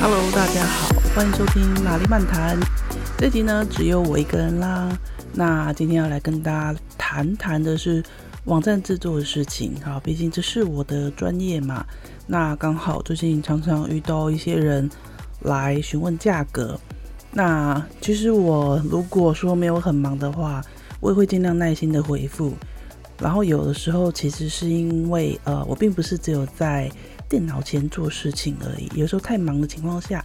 Hello，大家好，欢迎收听玛丽漫谈。这集呢，只有我一个人啦。那今天要来跟大家谈谈的是网站制作的事情。好，毕竟这是我的专业嘛。那刚好最近常常遇到一些人来询问价格。那其实我如果说没有很忙的话，我也会尽量耐心的回复。然后有的时候其实是因为呃，我并不是只有在电脑前做事情而已，有时候太忙的情况下，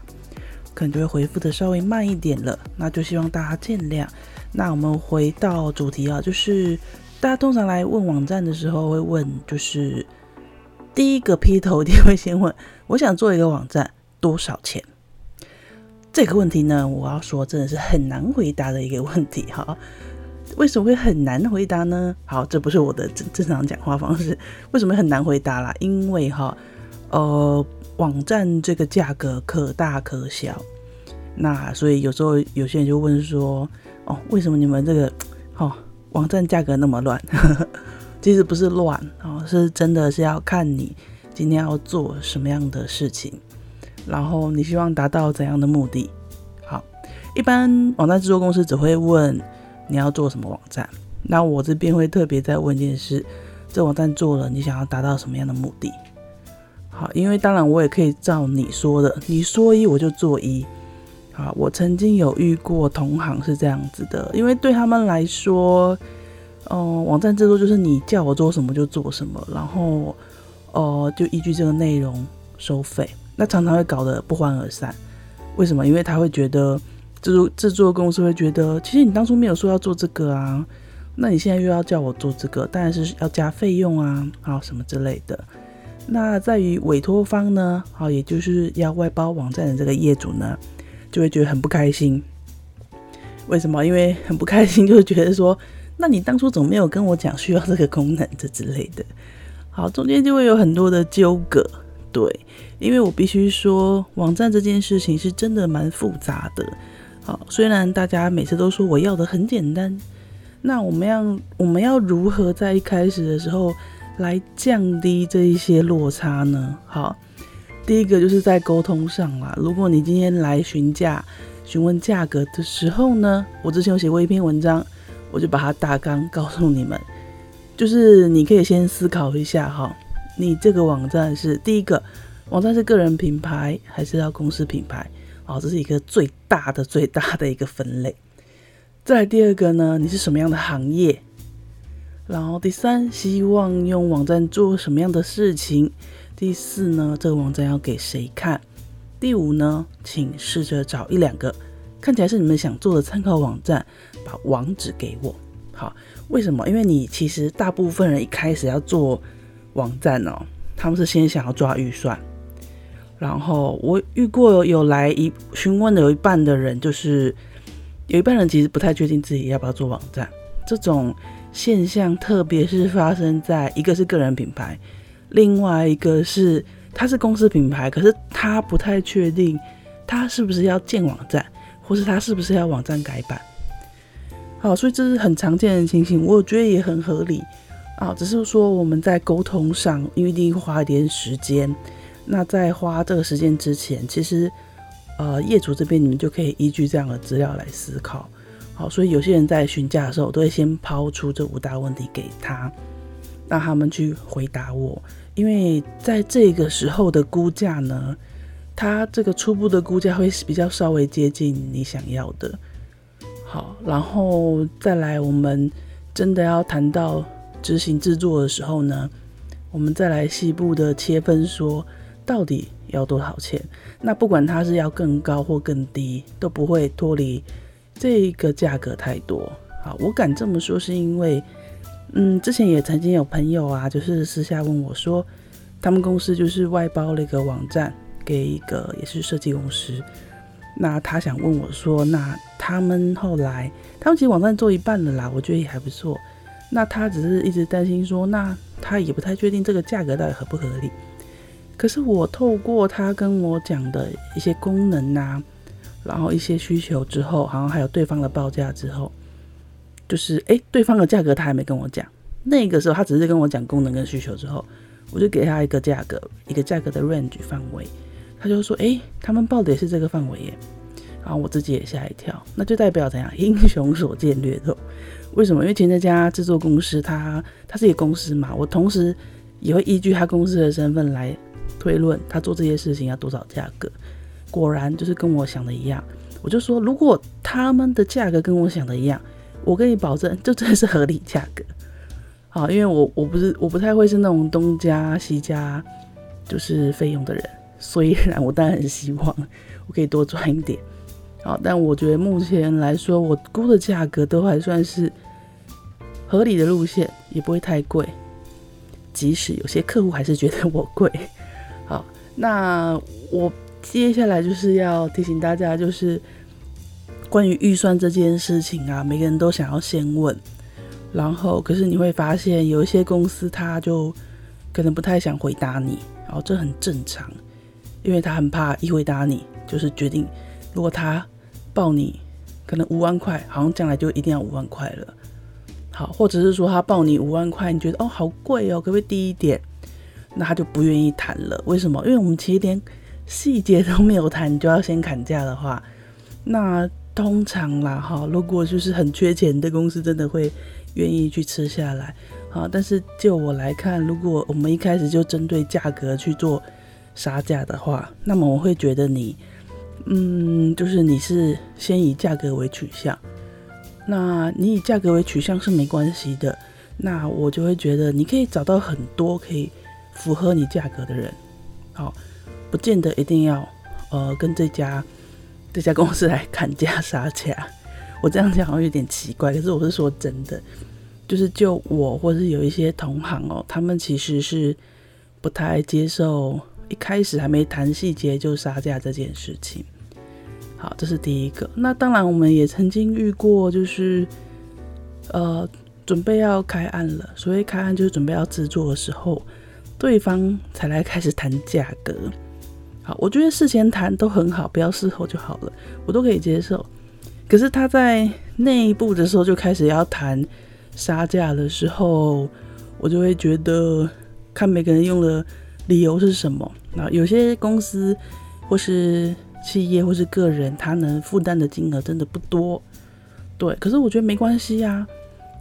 可能就会回复的稍微慢一点了，那就希望大家见谅。那我们回到主题啊，就是大家通常来问网站的时候会问，就是第一个劈头一定会先问，我想做一个网站多少钱？这个问题呢，我要说真的是很难回答的一个问题哈。为什么会很难回答呢？好，这不是我的正正常讲话方式。为什么很难回答啦？因为哈。呃，网站这个价格可大可小，那所以有时候有些人就问说，哦，为什么你们这个，哦，网站价格那么乱？其实不是乱哦，是真的是要看你今天要做什么样的事情，然后你希望达到怎样的目的。好，一般网站制作公司只会问你要做什么网站，那我这边会特别再问一件事，这网站做了，你想要达到什么样的目的？好，因为当然我也可以照你说的，你说一我就做一。好，我曾经有遇过同行是这样子的，因为对他们来说，哦、网站制作就是你叫我做什么就做什么，然后，哦、呃，就依据这个内容收费，那常常会搞得不欢而散。为什么？因为他会觉得制作制作公司会觉得，其实你当初没有说要做这个啊，那你现在又要叫我做这个，当然是要加费用啊，啊什么之类的。那在于委托方呢，好，也就是要外包网站的这个业主呢，就会觉得很不开心。为什么？因为很不开心，就会觉得说，那你当初怎么没有跟我讲需要这个功能这之类的？好，中间就会有很多的纠葛。对，因为我必须说，网站这件事情是真的蛮复杂的。好，虽然大家每次都说我要的很简单，那我们要我们要如何在一开始的时候，来降低这一些落差呢？好，第一个就是在沟通上啦。如果你今天来询价、询问价格的时候呢，我之前有写过一篇文章，我就把它大纲告诉你们，就是你可以先思考一下哈，你这个网站是第一个网站是个人品牌还是要公司品牌？好，这是一个最大的、最大的一个分类。再来第二个呢，你是什么样的行业？然后第三，希望用网站做什么样的事情？第四呢，这个网站要给谁看？第五呢，请试着找一两个看起来是你们想做的参考网站，把网址给我。好，为什么？因为你其实大部分人一开始要做网站哦，他们是先想要抓预算。然后我遇过有来一询问的有一半的人，就是有一半人其实不太确定自己要不要做网站，这种。现象特别是发生在一个是个人品牌，另外一个是他是公司品牌，可是他不太确定他是不是要建网站，或是他是不是要网站改版。好，所以这是很常见的情形，我觉得也很合理啊。只是说我们在沟通上，因为一定花一点时间。那在花这个时间之前，其实呃业主这边你们就可以依据这样的资料来思考。好，所以有些人在询价的时候，都会先抛出这五大问题给他，让他们去回答我。因为在这个时候的估价呢，他这个初步的估价会比较稍微接近你想要的。好，然后再来，我们真的要谈到执行制作的时候呢，我们再来细部的切分，说到底要多少钱。那不管他是要更高或更低，都不会脱离。这个价格太多，好，我敢这么说是因为，嗯，之前也曾经有朋友啊，就是私下问我说，他们公司就是外包了一个网站给一个也是设计公司，那他想问我说，那他们后来，他们其实网站做一半了啦，我觉得也还不错，那他只是一直担心说，那他也不太确定这个价格到底合不合理，可是我透过他跟我讲的一些功能啊。然后一些需求之后，好像还有对方的报价之后，就是诶，对方的价格他还没跟我讲。那个时候他只是跟我讲功能跟需求之后，我就给他一个价格，一个价格的 range 范围。他就说：“诶，他们报的也是这个范围耶。”然后我自己也吓一跳，那就代表怎样？英雄所见略同。为什么？因为前这家制作公司，他他是一个公司嘛，我同时也会依据他公司的身份来推论他做这些事情要多少价格。果然就是跟我想的一样。我就说，如果他们的价格跟我想的一样，我跟你保证，这真的是合理价格。好，因为我我不是我不太会是那种东家西家就是费用的人。虽然我当然很希望我可以多赚一点，好，但我觉得目前来说，我估的价格都还算是合理的路线，也不会太贵。即使有些客户还是觉得我贵，好，那我接下来就是要提醒大家，就是关于预算这件事情啊，每个人都想要先问，然后可是你会发现有一些公司他就可能不太想回答你，然后这很正常。因为他很怕一回答你，就是决定，如果他报你可能五万块，好像将来就一定要五万块了。好，或者是说他报你五万块，你觉得哦好贵哦，可不可以低一点？那他就不愿意谈了。为什么？因为我们其实连细节都没有谈，你就要先砍价的话，那通常啦哈，如果就是很缺钱的公司，真的会愿意去吃下来。好，但是就我来看，如果我们一开始就针对价格去做。杀价的话，那么我会觉得你，嗯，就是你是先以价格为取向，那你以价格为取向是没关系的，那我就会觉得你可以找到很多可以符合你价格的人，好，不见得一定要呃跟这家这家公司来砍价杀价，我这样讲好像有点奇怪，可是我是说真的，就是就我或是有一些同行哦，他们其实是不太接受。一开始还没谈细节就杀价这件事情，好，这是第一个。那当然，我们也曾经遇过，就是呃，准备要开案了。所谓开案，就是准备要制作的时候，对方才来开始谈价格。好，我觉得事前谈都很好，不要事后就好了，我都可以接受。可是他在内部的时候就开始要谈杀价的时候，我就会觉得看每个人用的理由是什么。那有些公司或是企业或是个人，他能负担的金额真的不多，对。可是我觉得没关系呀，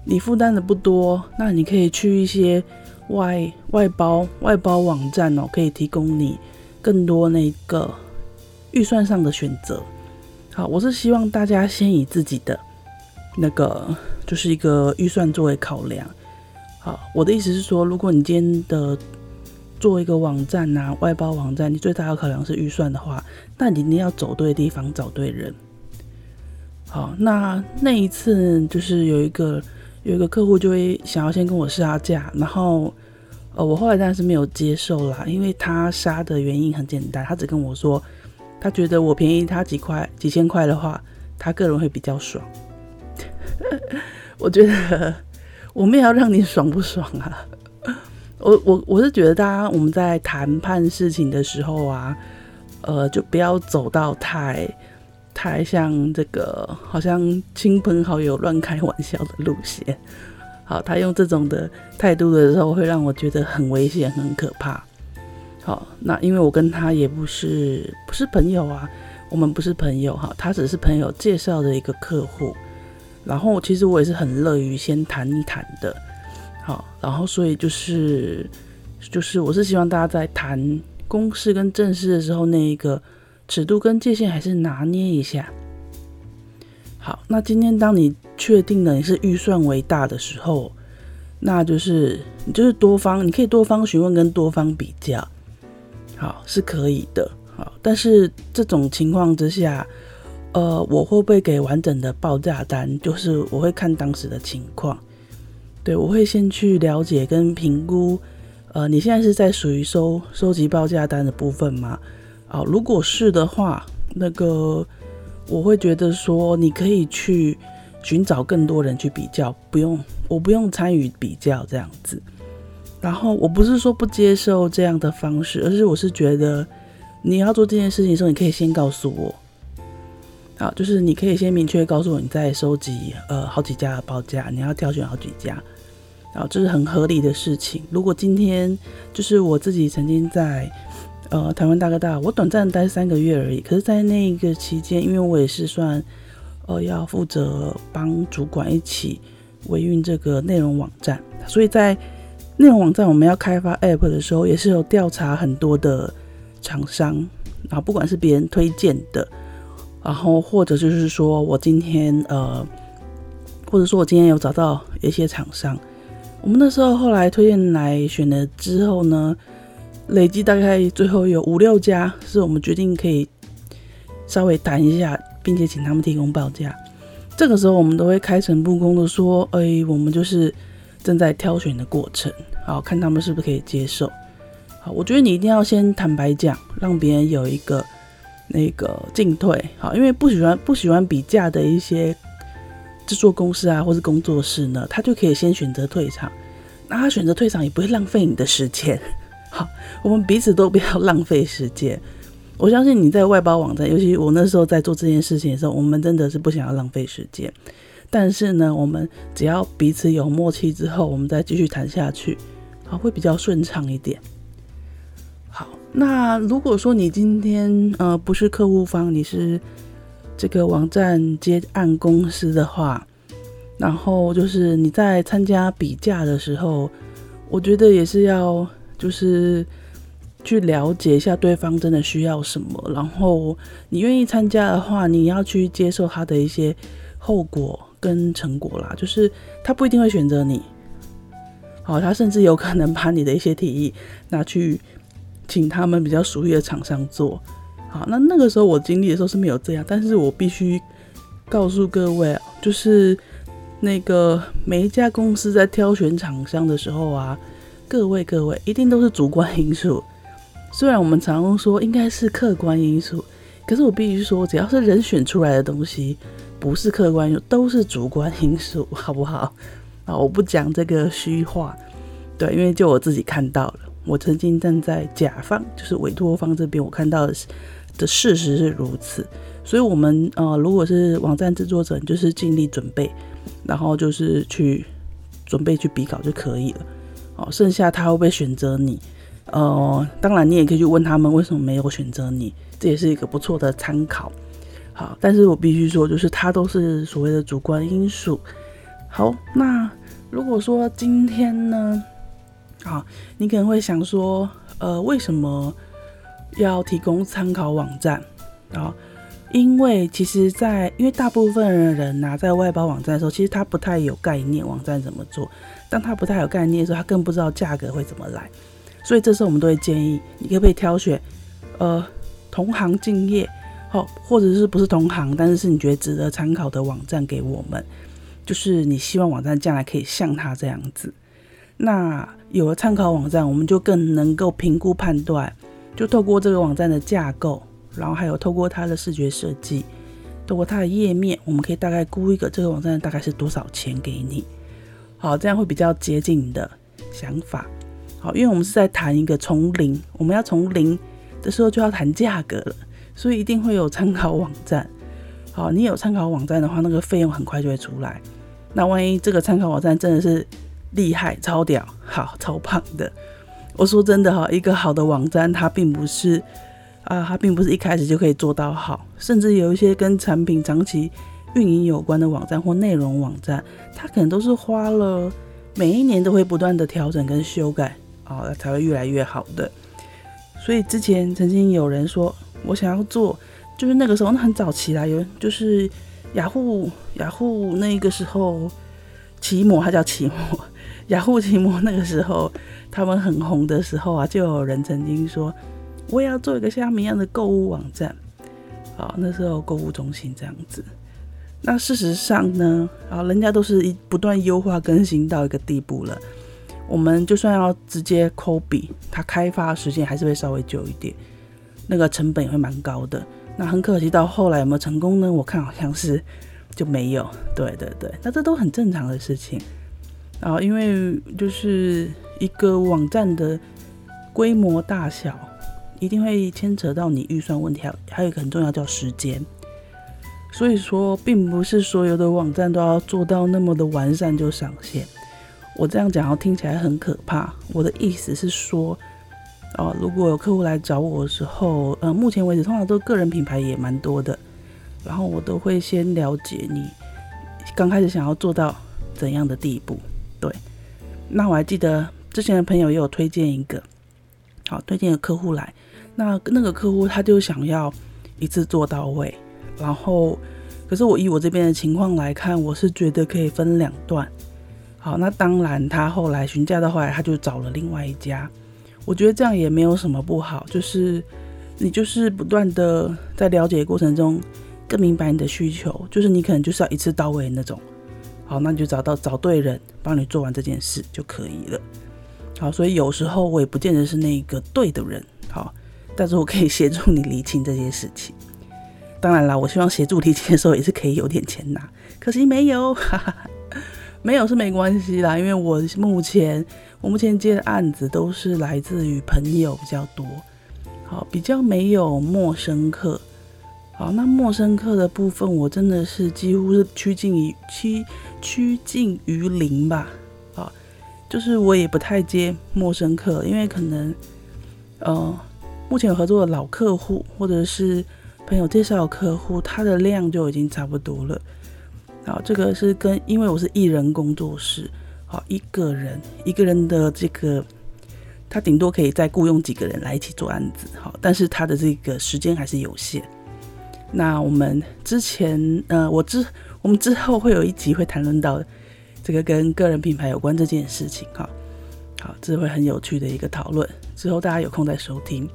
你负担的不多，那你可以去一些外外包外包网站哦，可以提供你更多那个预算上的选择。好，我是希望大家先以自己的那个就是一个预算作为考量。好，我的意思是说，如果你今天的做一个网站啊，外包网站，你最大的考量是预算的话，那你一定要走对地方，找对人。好，那那一次就是有一个有一个客户就会想要先跟我杀价，然后呃，我后来当然是没有接受啦，因为他杀的原因很简单，他只跟我说他觉得我便宜他几块几千块的话，他个人会比较爽。我觉得我没有要让你爽不爽啊。我我我是觉得，大家我们在谈判事情的时候啊，呃，就不要走到太太像这个，好像亲朋好友乱开玩笑的路线。好，他用这种的态度的时候，会让我觉得很危险、很可怕。好，那因为我跟他也不是不是朋友啊，我们不是朋友哈，他只是朋友介绍的一个客户。然后其实我也是很乐于先谈一谈的。好，然后所以就是就是，我是希望大家在谈公事跟正事的时候，那一个尺度跟界限还是拿捏一下。好，那今天当你确定了你是预算为大的时候，那就是你就是多方，你可以多方询问跟多方比较，好，是可以的。好，但是这种情况之下，呃，我会不会给完整的报价单？就是我会看当时的情况。对，我会先去了解跟评估，呃，你现在是在属于收收集报价单的部分吗？啊、呃，如果是的话，那个我会觉得说你可以去寻找更多人去比较，不用，我不用参与比较这样子。然后我不是说不接受这样的方式，而是我是觉得你要做这件事情的时候，你可以先告诉我，啊，就是你可以先明确告诉我你在收集呃好几家的报价，你要挑选好几家。啊，这是很合理的事情。如果今天就是我自己曾经在呃台湾大哥大，我短暂待三个月而已。可是，在那个期间，因为我也是算呃要负责帮主管一起维运这个内容网站，所以在内容网站我们要开发 App 的时候，也是有调查很多的厂商啊，不管是别人推荐的，然后或者就是说我今天呃，或者说我今天有找到一些厂商。我们那时候后来推荐来选了之后呢，累计大概最后有五六家是我们决定可以稍微谈一下，并且请他们提供报价。这个时候我们都会开诚布公的说，哎，我们就是正在挑选的过程，好，看他们是不是可以接受。好，我觉得你一定要先坦白讲，让别人有一个那个进退。好，因为不喜欢不喜欢比价的一些。制作公司啊，或是工作室呢，他就可以先选择退场。那他选择退场也不会浪费你的时间。好，我们彼此都不要浪费时间。我相信你在外包网站，尤其我那时候在做这件事情的时候，我们真的是不想要浪费时间。但是呢，我们只要彼此有默契之后，我们再继续谈下去，好，会比较顺畅一点。好，那如果说你今天呃不是客户方，你是。这个网站接案公司的话，然后就是你在参加比价的时候，我觉得也是要就是去了解一下对方真的需要什么，然后你愿意参加的话，你要去接受他的一些后果跟成果啦。就是他不一定会选择你，好，他甚至有可能把你的一些提议拿去请他们比较熟悉的厂商做。好，那那个时候我经历的时候是没有这样，但是我必须告诉各位，就是那个每一家公司在挑选厂商的时候啊，各位各位一定都是主观因素。虽然我们常常说应该是客观因素，可是我必须说，只要是人选出来的东西，不是客观因素，都是主观因素，好不好？啊，我不讲这个虚话，对，因为就我自己看到了，我曾经站在甲方，就是委托方这边，我看到的。事实是如此，所以，我们呃，如果是网站制作者，就是尽力准备，然后就是去准备去比稿就可以了。哦，剩下他会不会选择你？呃，当然，你也可以去问他们为什么没有选择你，这也是一个不错的参考。好，但是我必须说，就是它都是所谓的主观因素。好，那如果说今天呢，啊，你可能会想说，呃，为什么？要提供参考网站啊，因为其实在，因为大部分人呐、啊，在外包网站的时候，其实他不太有概念，网站怎么做。当他不太有概念的时候，他更不知道价格会怎么来。所以这时候我们都会建议，你可不可以挑选呃同行敬业，好，或者是不是同行，但是是你觉得值得参考的网站给我们，就是你希望网站将来可以像他这样子。那有了参考网站，我们就更能够评估判断。就透过这个网站的架构，然后还有透过它的视觉设计，透过它的页面，我们可以大概估一个这个网站大概是多少钱给你。好，这样会比较接近你的想法。好，因为我们是在谈一个从零，我们要从零的时候就要谈价格了，所以一定会有参考网站。好，你有参考网站的话，那个费用很快就会出来。那万一这个参考网站真的是厉害、超屌、好、超棒的。我说真的哈，一个好的网站，它并不是啊，它并不是一开始就可以做到好，甚至有一些跟产品长期运营有关的网站或内容网站，它可能都是花了每一年都会不断的调整跟修改啊，才会越来越好的。所以之前曾经有人说我想要做，就是那个时候那很早期啦，有就是雅虎雅虎那个时候奇摩，它叫奇摩，雅虎奇摩那个时候。他们很红的时候啊，就有人曾经说，我也要做一个像他们一样的购物网站。好，那时候购物中心这样子。那事实上呢，啊，人家都是一不断优化更新到一个地步了。我们就算要直接 copy，它开发时间还是会稍微久一点，那个成本也会蛮高的。那很可惜，到后来有没有成功呢？我看好像是就没有。对对对，那这都很正常的事情。啊，因为就是。一个网站的规模大小，一定会牵扯到你预算问题，还还有一个很重要叫时间。所以说，并不是所有的网站都要做到那么的完善就上线。我这样讲，听起来很可怕。我的意思是说，哦，如果有客户来找我的时候，呃，目前为止通常都个人品牌也蛮多的，然后我都会先了解你刚开始想要做到怎样的地步。对，那我还记得之前的朋友也有推荐一个，好，推荐的客户来，那那个客户他就想要一次做到位，然后可是我以我这边的情况来看，我是觉得可以分两段。好，那当然他后来询价到后来，他就找了另外一家。我觉得这样也没有什么不好，就是你就是不断的在了解过程中更明白你的需求，就是你可能就是要一次到位那种。好，那你就找到找对人帮你做完这件事就可以了。好，所以有时候我也不见得是那个对的人，好，但是我可以协助你厘清这件事情。当然啦，我希望协助厘清的时候也是可以有点钱拿，可惜没有，哈哈，没有是没关系啦，因为我目前我目前接的案子都是来自于朋友比较多，好，比较没有陌生客。好，那陌生客的部分，我真的是几乎是趋近于趋趋近于零吧。啊，就是我也不太接陌生客，因为可能呃，目前有合作的老客户或者是朋友介绍客户，他的量就已经差不多了。好，这个是跟因为我是艺人工作室，好，一个人一个人的这个，他顶多可以再雇佣几个人来一起做案子，好，但是他的这个时间还是有限。那我们之前，呃，我之我们之后会有一集会谈论到这个跟个人品牌有关这件事情，哈，好，这会很有趣的一个讨论，之后大家有空再收听。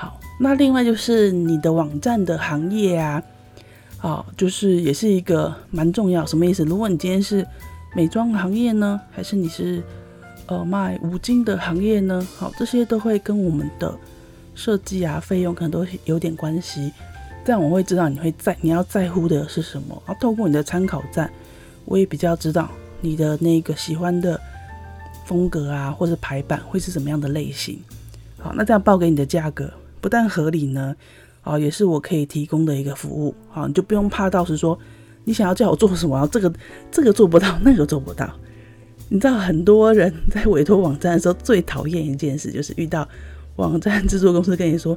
好，那另外就是你的网站的行业啊，好，就是也是一个蛮重要，什么意思？如果你今天是美妆行业呢，还是你是呃卖五金的行业呢？好，这些都会跟我们的设计啊费用可能都有点关系。这样我会知道你会在你要在乎的是什么，然后透过你的参考站，我也比较知道你的那个喜欢的风格啊，或者排版会是什么样的类型。好，那这样报给你的价格不但合理呢，啊，也是我可以提供的一个服务。好，你就不用怕到时说你想要叫我做什么，这个这个做不到，那个做不到。你知道很多人在委托网站的时候最讨厌一件事，就是遇到网站制作公司跟你说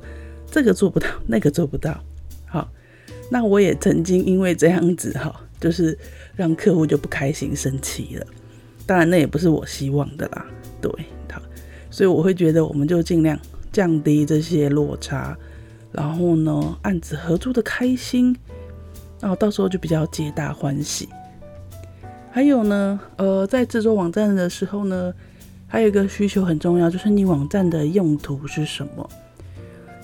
这个做不到，那个做不到。好，那我也曾经因为这样子哈，就是让客户就不开心、生气了。当然，那也不是我希望的啦。对，好，所以我会觉得，我们就尽量降低这些落差，然后呢，案子合作的开心，然后到时候就比较皆大欢喜。还有呢，呃，在制作网站的时候呢，还有一个需求很重要，就是你网站的用途是什么？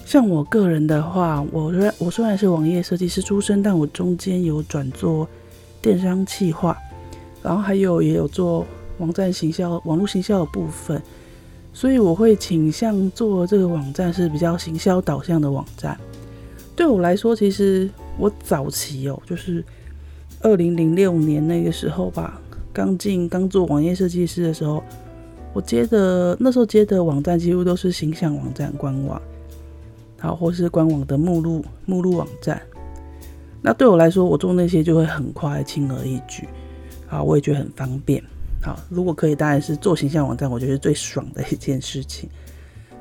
像我个人的话，我虽然我虽然是网页设计师出身，但我中间有转做电商企划，然后还有也有做网站行销、网络行销的部分，所以我会倾向做这个网站是比较行销导向的网站。对我来说，其实我早期哦，就是二零零六年那个时候吧，刚进刚做网页设计师的时候，我接的那时候接的网站几乎都是形象网站、官网。好，或是官网的目录、目录网站，那对我来说，我做那些就会很快、轻而易举。啊，我也觉得很方便。好，如果可以，当然是做形象网站，我觉得是最爽的一件事情。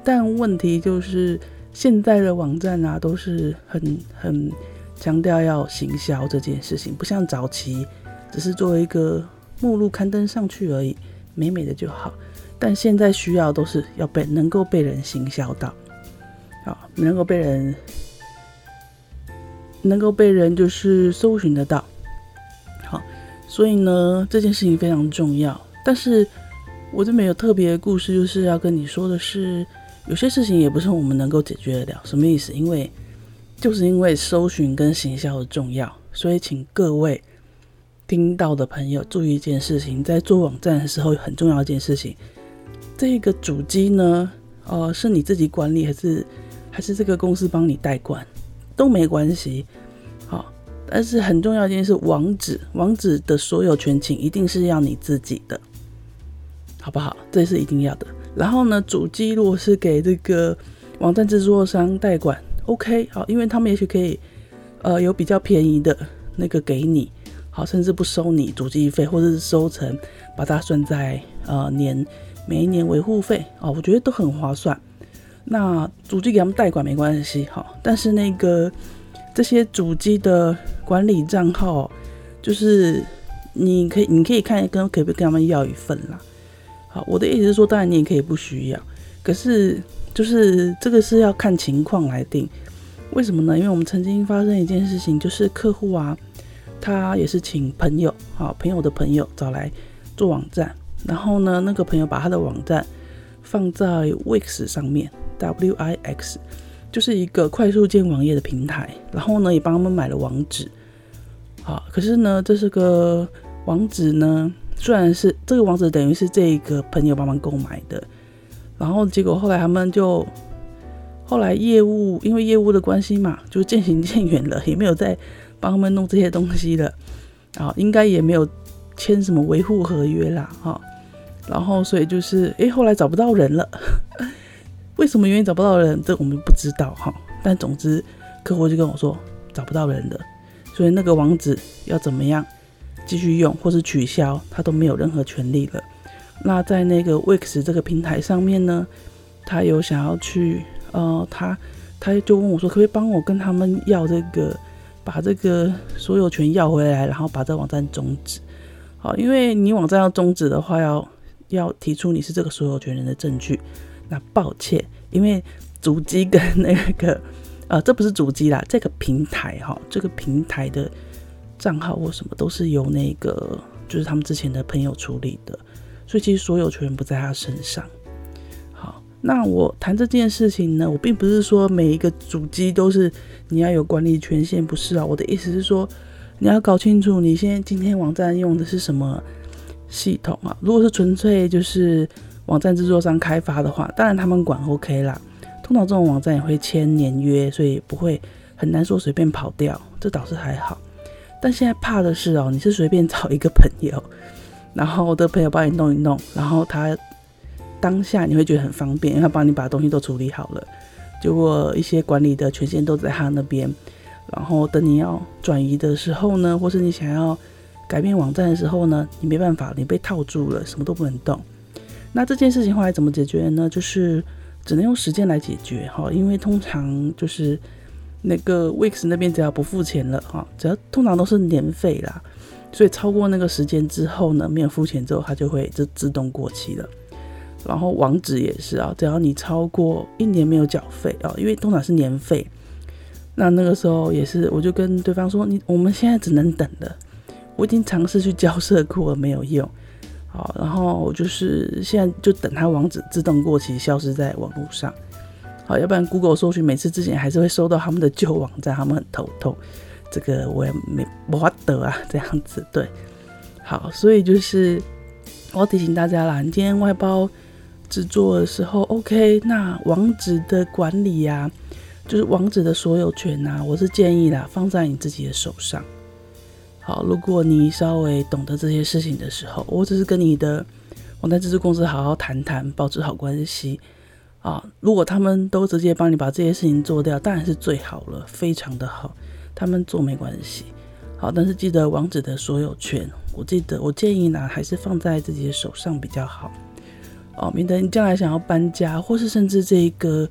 但问题就是，现在的网站啊，都是很很强调要行销这件事情，不像早期只是做一个目录刊登上去而已，美美的就好。但现在需要都是要被能够被人行销到。好能够被人，能够被人就是搜寻得到，所以呢，这件事情非常重要。但是我这边有特别的故事，就是要跟你说的是，有些事情也不是我们能够解决得了。什么意思？因为就是因为搜寻跟行销的重要，所以请各位听到的朋友注意一件事情，在做网站的时候很重要一件事情，这个主机呢，呃，是你自己管理还是？还是这个公司帮你代管都没关系，但是很重要一件事，网址网址的所有权请一定是要你自己的，好不好？这是一定要的。然后呢，主机如果是给这个网站制作商代管，OK，好，因为他们也许可以呃有比较便宜的那个给你，好，甚至不收你主机费，或者是收成把它算在呃年每一年维护费啊，我觉得都很划算。那主机给他们代管没关系，好，但是那个这些主机的管理账号，就是你可以你可以看跟可不可以跟他们要一份啦。好，我的意思是说，当然你也可以不需要，可是就是这个是要看情况来定。为什么呢？因为我们曾经发生一件事情，就是客户啊，他也是请朋友，好朋友的朋友找来做网站，然后呢，那个朋友把他的网站放在 Wix 上面，W-I-X，就是一个快速建网页的平台，然后呢，也帮他们买了网址，好，可是呢，这是个网址呢，虽然是这个网址等于是这个朋友帮忙购买的，然后结果后来他们就。后来业务因为业务的关系嘛，就渐行渐远了，也没有再帮他们弄这些东西了，啊，应该也没有签什么维护合约啦，哈，然后所以就是，诶，后来找不到人了，为什么原因找不到人，这我们不知道哈，但总之客户就跟我说找不到人了，所以那个网址要怎么样继续用或是取消，他都没有任何权利了。那在那个 Wix 这个平台上面呢，他有想要去。呃，他他就问我说，可不可以帮我跟他们要这个，把这个所有权要回来，然后把这网站终止。好，因为你网站要终止的话，要要提出你是这个所有权人的证据。那抱歉，因为主机跟那个呃，这不是主机啦，这个平台哈，这个平台的账号或什么都是由那个就是他们之前的朋友处理的，所以其实所有权不在他身上。好那我谈这件事情呢，我并不是说每一个主机都是你要有管理权限，不是啊。我的意思是说，你要搞清楚你现在今天网站用的是什么系统啊。如果是纯粹就是网站制作商开发的话，当然他们管 OK 啦。通常这种网站也会签年约，所以不会很难说随便跑掉，这倒是还好。但现在怕的是哦，你是随便找一个朋友，然后我的朋友帮你弄一弄，然后他。当下你会觉得很方便，因为他帮你把东西都处理好了，结果一些管理的权限都在他那边，然后等你要转移的时候呢，或是你想要改变网站的时候呢，你没办法，你被套住了，什么都不能动。那这件事情后来怎么解决呢？就是只能用时间来解决哈，因为通常就是那个 Wix 那边只要不付钱了哈，只要通常都是年费啦，所以超过那个时间之后呢，没有付钱之后，它就会就自动过期了。然后网址也是啊，只要你超过一年没有缴费啊，因为通常是年费，那那个时候也是，我就跟对方说，你我们现在只能等了，我已经尝试去交涉过了，没有用，好，然后就是现在就等它网址自动过期，消失在网络上，好，要不然 Google 搜寻每次之前还是会收到他们的旧网站，他们很头痛，这个我也没没法得啊，这样子对，好，所以就是我要提醒大家啦，你今天外包。制作的时候，OK，那网址的管理呀、啊，就是网址的所有权呐、啊，我是建议啦，放在你自己的手上。好，如果你稍微懂得这些事情的时候，我只是跟你的网站制作公司好好谈谈，保持好关系啊。如果他们都直接帮你把这些事情做掉，当然是最好了，非常的好。他们做没关系，好，但是记得网址的所有权，我记得我建议呢，还是放在自己的手上比较好。哦，免得你将来想要搬家，或是甚至这一个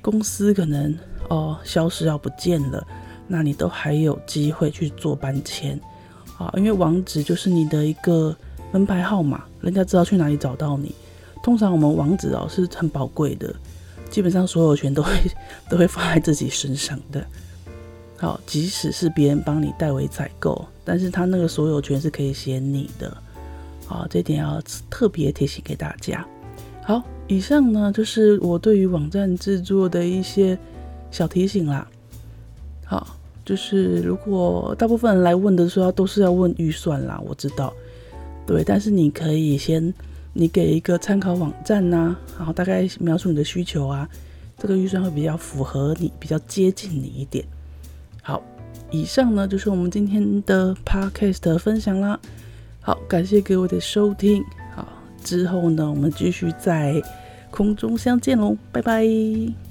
公司可能哦消失要不见了，那你都还有机会去做搬迁啊。因为网址就是你的一个门牌号码，人家知道去哪里找到你。通常我们网址哦是很宝贵的，基本上所有权都会都会放在自己身上的。好，即使是别人帮你代为采购，但是他那个所有权是可以写你的。好，这点要特别提醒给大家。好，以上呢就是我对于网站制作的一些小提醒啦。好，就是如果大部分人来问的时候，都是要问预算啦，我知道，对，但是你可以先你给一个参考网站呐、然后大概描述你的需求啊，这个预算会比较符合你，比较接近你一点。好，以上呢就是我们今天的 podcast 的分享啦。好，感谢各位的收听。好之后呢，我们继续在空中相见喽，拜拜。